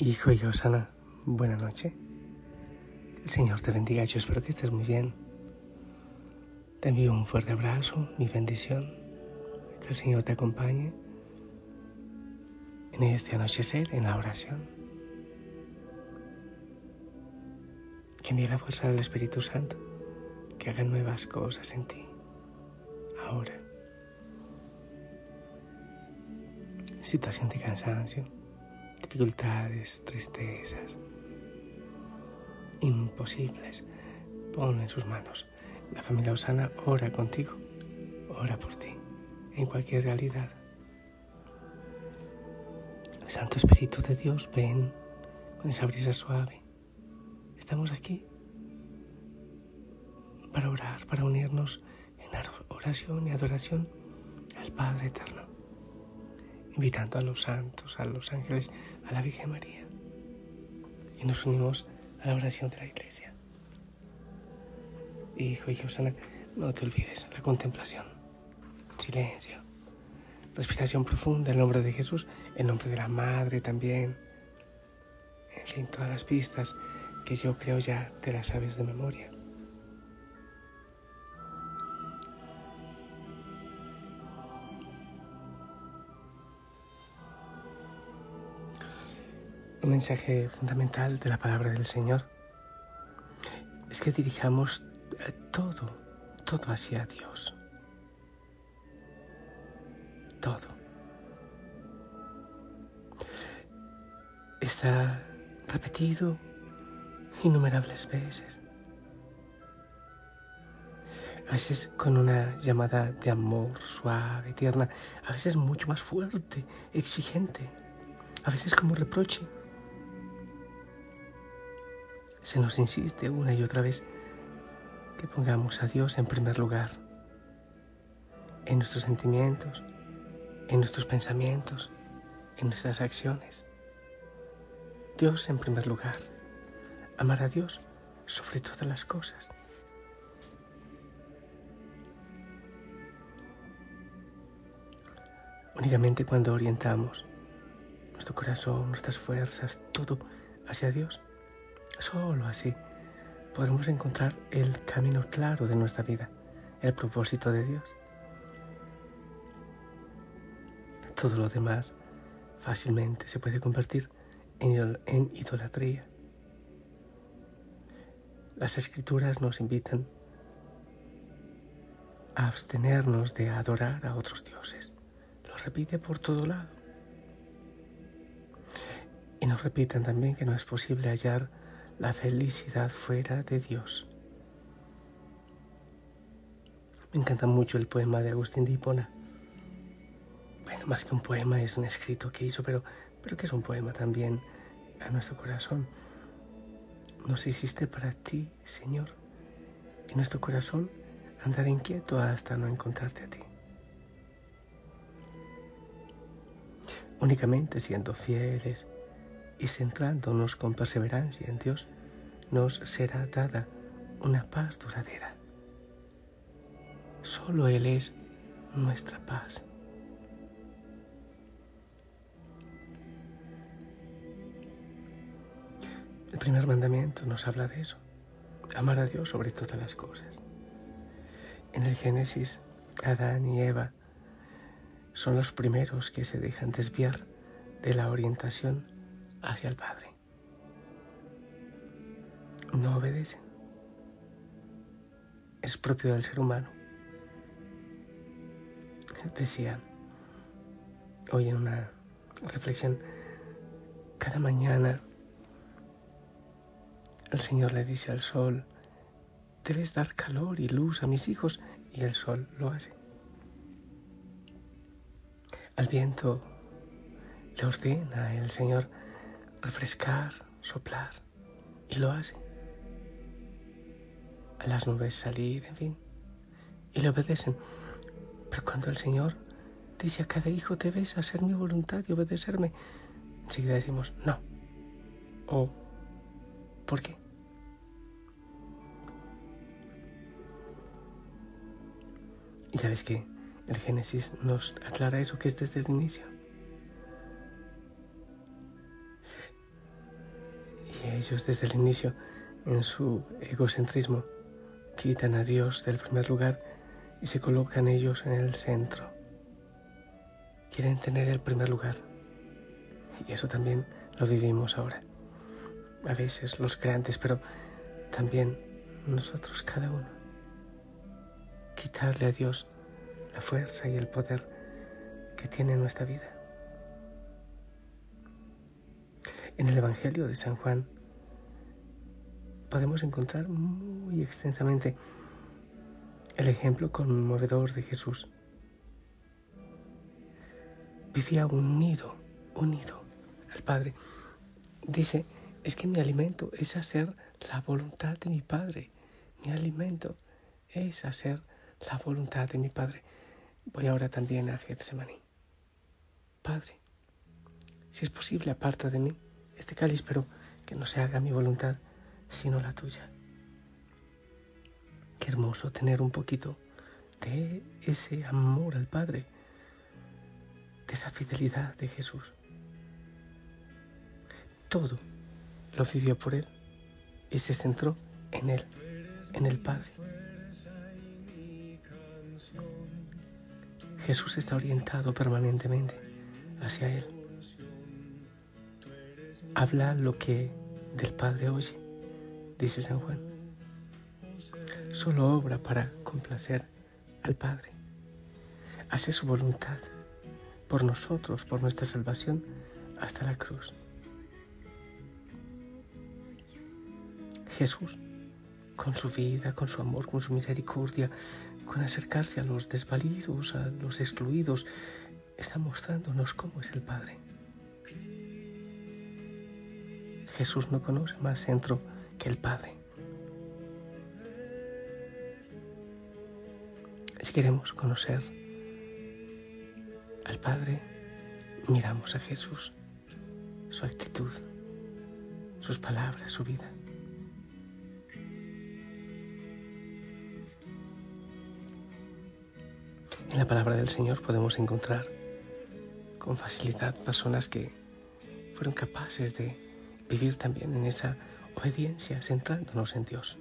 Hijo y Osana, buena noche. El Señor te bendiga, yo espero que estés muy bien. Te envío un fuerte abrazo, mi bendición. Que el Señor te acompañe en este anochecer, en la oración. Que envíe la fuerza del Espíritu Santo, que haga nuevas cosas en ti, ahora. Situación de cansancio dificultades, tristezas, imposibles, pon en sus manos. La familia Osana ora contigo, ora por ti, en cualquier realidad. El Santo Espíritu de Dios, ven con esa brisa suave. Estamos aquí para orar, para unirnos en oración y adoración al Padre Eterno invitando a los santos, a los ángeles, a la Virgen María. Y nos unimos a la oración de la iglesia. Hijo y Osana, no te olvides la contemplación. Silencio. Respiración profunda, el nombre de Jesús, el nombre de la Madre también. En fin, todas las pistas que yo creo ya te las sabes de memoria. Un mensaje fundamental de la palabra del Señor es que dirijamos eh, todo, todo hacia Dios. Todo. Está repetido innumerables veces. A veces con una llamada de amor suave, tierna, a veces mucho más fuerte, exigente, a veces como reproche se nos insiste una y otra vez que pongamos a Dios en primer lugar, en nuestros sentimientos, en nuestros pensamientos, en nuestras acciones. Dios en primer lugar, amar a Dios sobre todas las cosas. Únicamente cuando orientamos nuestro corazón, nuestras fuerzas, todo hacia Dios, Solo así podremos encontrar el camino claro de nuestra vida, el propósito de Dios. Todo lo demás fácilmente se puede convertir en idolatría. Las escrituras nos invitan a abstenernos de adorar a otros dioses. Lo repite por todo lado. Y nos repiten también que no es posible hallar la felicidad fuera de Dios. Me encanta mucho el poema de Agustín de Hipona. Bueno, más que un poema es un escrito que hizo, pero, pero que es un poema también a nuestro corazón. Nos hiciste para ti, Señor, y nuestro corazón andará inquieto hasta no encontrarte a ti. Únicamente siendo fieles y centrándonos con perseverancia en Dios, nos será dada una paz duradera. Solo Él es nuestra paz. El primer mandamiento nos habla de eso, amar a Dios sobre todas las cosas. En el Génesis, Adán y Eva son los primeros que se dejan desviar de la orientación hacia el Padre. No obedecen. Es propio del ser humano. Decía hoy en una reflexión, cada mañana el Señor le dice al sol, debes dar calor y luz a mis hijos y el sol lo hace. Al viento le ordena el Señor refrescar, soplar, y lo hace. A las nubes salir, en fin, y le obedecen. Pero cuando el Señor dice a cada hijo, debes hacer mi voluntad y obedecerme, enseguida decimos, no. O, ¿por qué? Y ya ves que el Génesis nos aclara eso que es desde el inicio. Ellos desde el inicio, en su egocentrismo, quitan a Dios del primer lugar y se colocan ellos en el centro. Quieren tener el primer lugar. Y eso también lo vivimos ahora. A veces los grandes, pero también nosotros cada uno. Quitarle a Dios la fuerza y el poder que tiene nuestra vida. En el Evangelio de San Juan podemos encontrar muy extensamente el ejemplo conmovedor de Jesús. Vivía unido, unido al Padre. Dice, es que mi alimento es hacer la voluntad de mi Padre. Mi alimento es hacer la voluntad de mi Padre. Voy ahora también a Getsemaní. Padre, si es posible, aparta de mí este cáliz, pero que no se haga mi voluntad, sino la tuya. Qué hermoso tener un poquito de ese amor al Padre, de esa fidelidad de Jesús. Todo lo vivió por Él y se centró en Él, en el Padre. Jesús está orientado permanentemente hacia Él. Habla lo que del Padre oye, dice San Juan. Solo obra para complacer al Padre. Hace su voluntad por nosotros, por nuestra salvación, hasta la cruz. Jesús, con su vida, con su amor, con su misericordia, con acercarse a los desvalidos, a los excluidos, está mostrándonos cómo es el Padre. Jesús no conoce más centro que el Padre. Si queremos conocer al Padre, miramos a Jesús, su actitud, sus palabras, su vida. En la palabra del Señor podemos encontrar con facilidad personas que fueron capaces de vivir también en esa obediencia, centrándonos en Dios.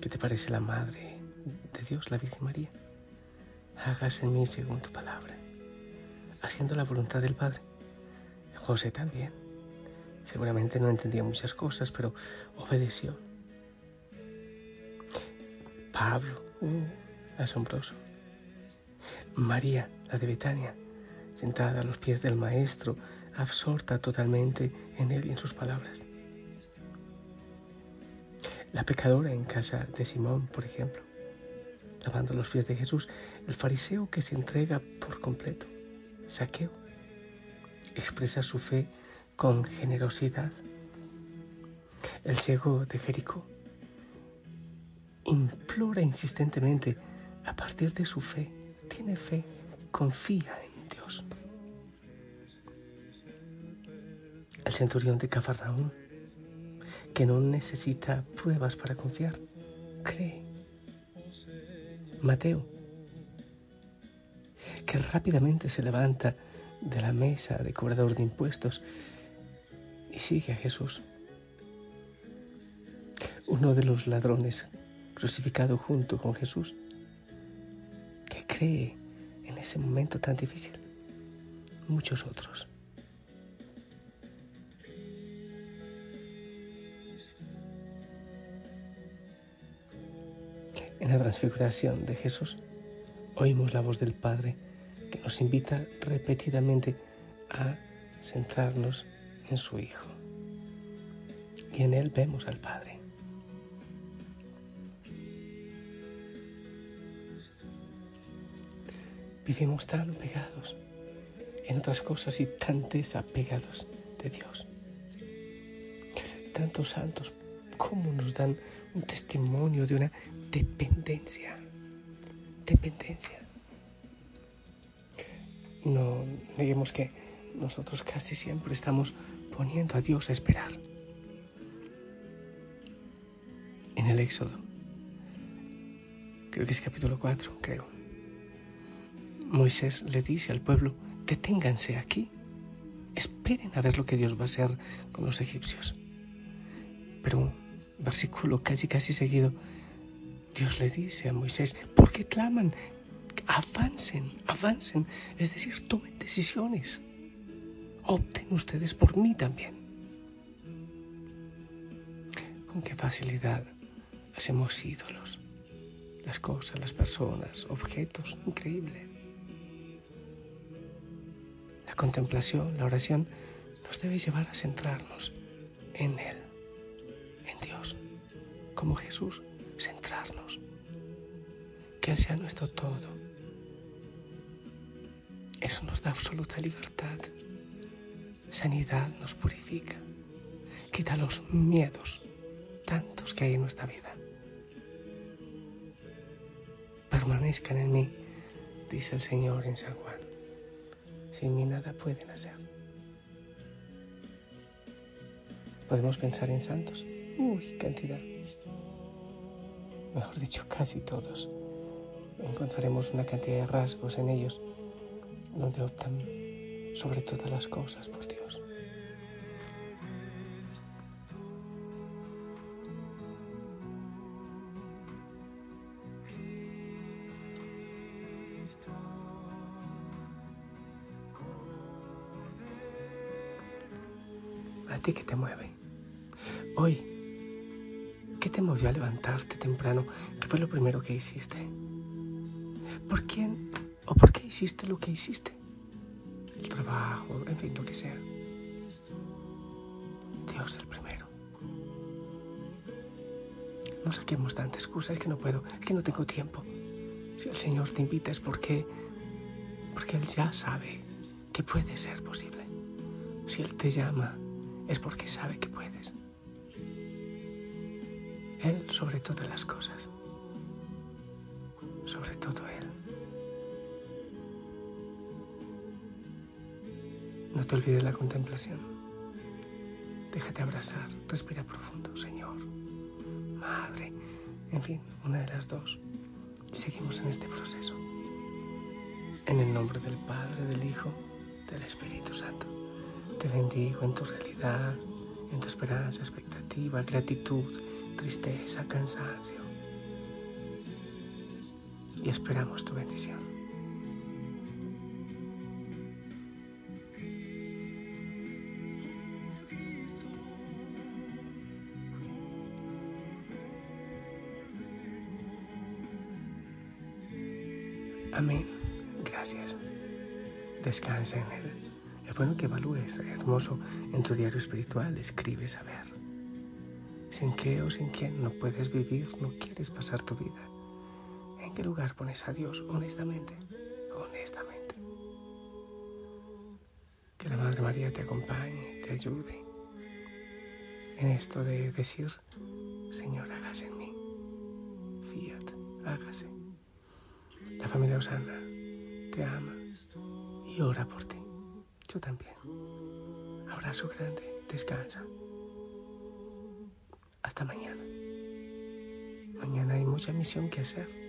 ¿Qué te parece la Madre de Dios, la Virgen María? Hágase en mí según tu palabra, haciendo la voluntad del Padre. José también. Seguramente no entendía muchas cosas, pero obedeció. Pablo, uh, asombroso. María, la de Betania, sentada a los pies del Maestro, absorta totalmente en él y en sus palabras. La pecadora en casa de Simón, por ejemplo, lavando los pies de Jesús, el fariseo que se entrega por completo, saqueo, expresa su fe con generosidad. El ciego de Jericó implora insistentemente a partir de su fe tiene fe, confía en Dios. El centurión de Cafarnaúm, que no necesita pruebas para confiar, cree. Mateo, que rápidamente se levanta de la mesa de cobrador de impuestos y sigue a Jesús. Uno de los ladrones crucificado junto con Jesús en ese momento tan difícil. Muchos otros. En la transfiguración de Jesús oímos la voz del Padre que nos invita repetidamente a centrarnos en su Hijo. Y en Él vemos al Padre. Vivimos tan pegados en otras cosas y tan desapegados de Dios. Tantos santos, ¿cómo nos dan un testimonio de una dependencia? Dependencia. No neguemos que nosotros casi siempre estamos poniendo a Dios a esperar. En el Éxodo, creo que es capítulo 4, creo Moisés le dice al pueblo, deténganse aquí, esperen a ver lo que Dios va a hacer con los egipcios. Pero un versículo casi casi seguido, Dios le dice a Moisés, ¿por qué claman? Avancen, avancen, es decir, tomen decisiones. Opten ustedes por mí también. Con qué facilidad hacemos ídolos, las cosas, las personas, objetos, increíble. La contemplación, la oración, nos debe llevar a centrarnos en Él, en Dios, como Jesús, que Él sea nuestro todo. Eso nos da absoluta libertad. Sanidad nos purifica, quita los miedos tantos que hay en nuestra vida. Permanezcan en mí, dice el Señor en San Juan. Sin mí nada pueden hacer. Podemos pensar en santos. Uy, cantidad. Mejor dicho, casi todos. Encontraremos una cantidad de rasgos en ellos donde optan sobre todas las cosas por Dios. ¿A ti qué te mueve? Hoy, ¿qué te movió a levantarte temprano? ¿Qué fue lo primero que hiciste? ¿Por quién o por qué hiciste lo que hiciste? El trabajo, en fin, lo que sea. Dios el primero. No saquemos tantas excusas, es que no puedo, es que no tengo tiempo. Si el Señor te invita es porque, porque Él ya sabe que puede ser posible. Si Él te llama es porque sabe que puedes. Él sobre todas las cosas. Sobre todo Él. No te olvides la contemplación. Déjate abrazar, respira profundo, Señor, Madre, en fin, una de las dos. Y seguimos en este proceso. En el nombre del Padre, del Hijo, del Espíritu Santo. Te bendigo en tu realidad, en tu esperanza, expectativa, gratitud, tristeza, cansancio. Y esperamos tu bendición. Amén. Gracias. Descansa en Él. Es bueno que evalúes, hermoso, en tu diario espiritual. Escribe saber sin qué o sin quién no puedes vivir, no quieres pasar tu vida. ¿En qué lugar pones a Dios honestamente? Honestamente. Que la Madre María te acompañe, te ayude en esto de decir, Señor, hágase en mí. Fiat, hágase. La familia Osana te ama y ora por ti. Yo también. Abrazo grande, descansa. Hasta mañana. Mañana hay mucha misión que hacer.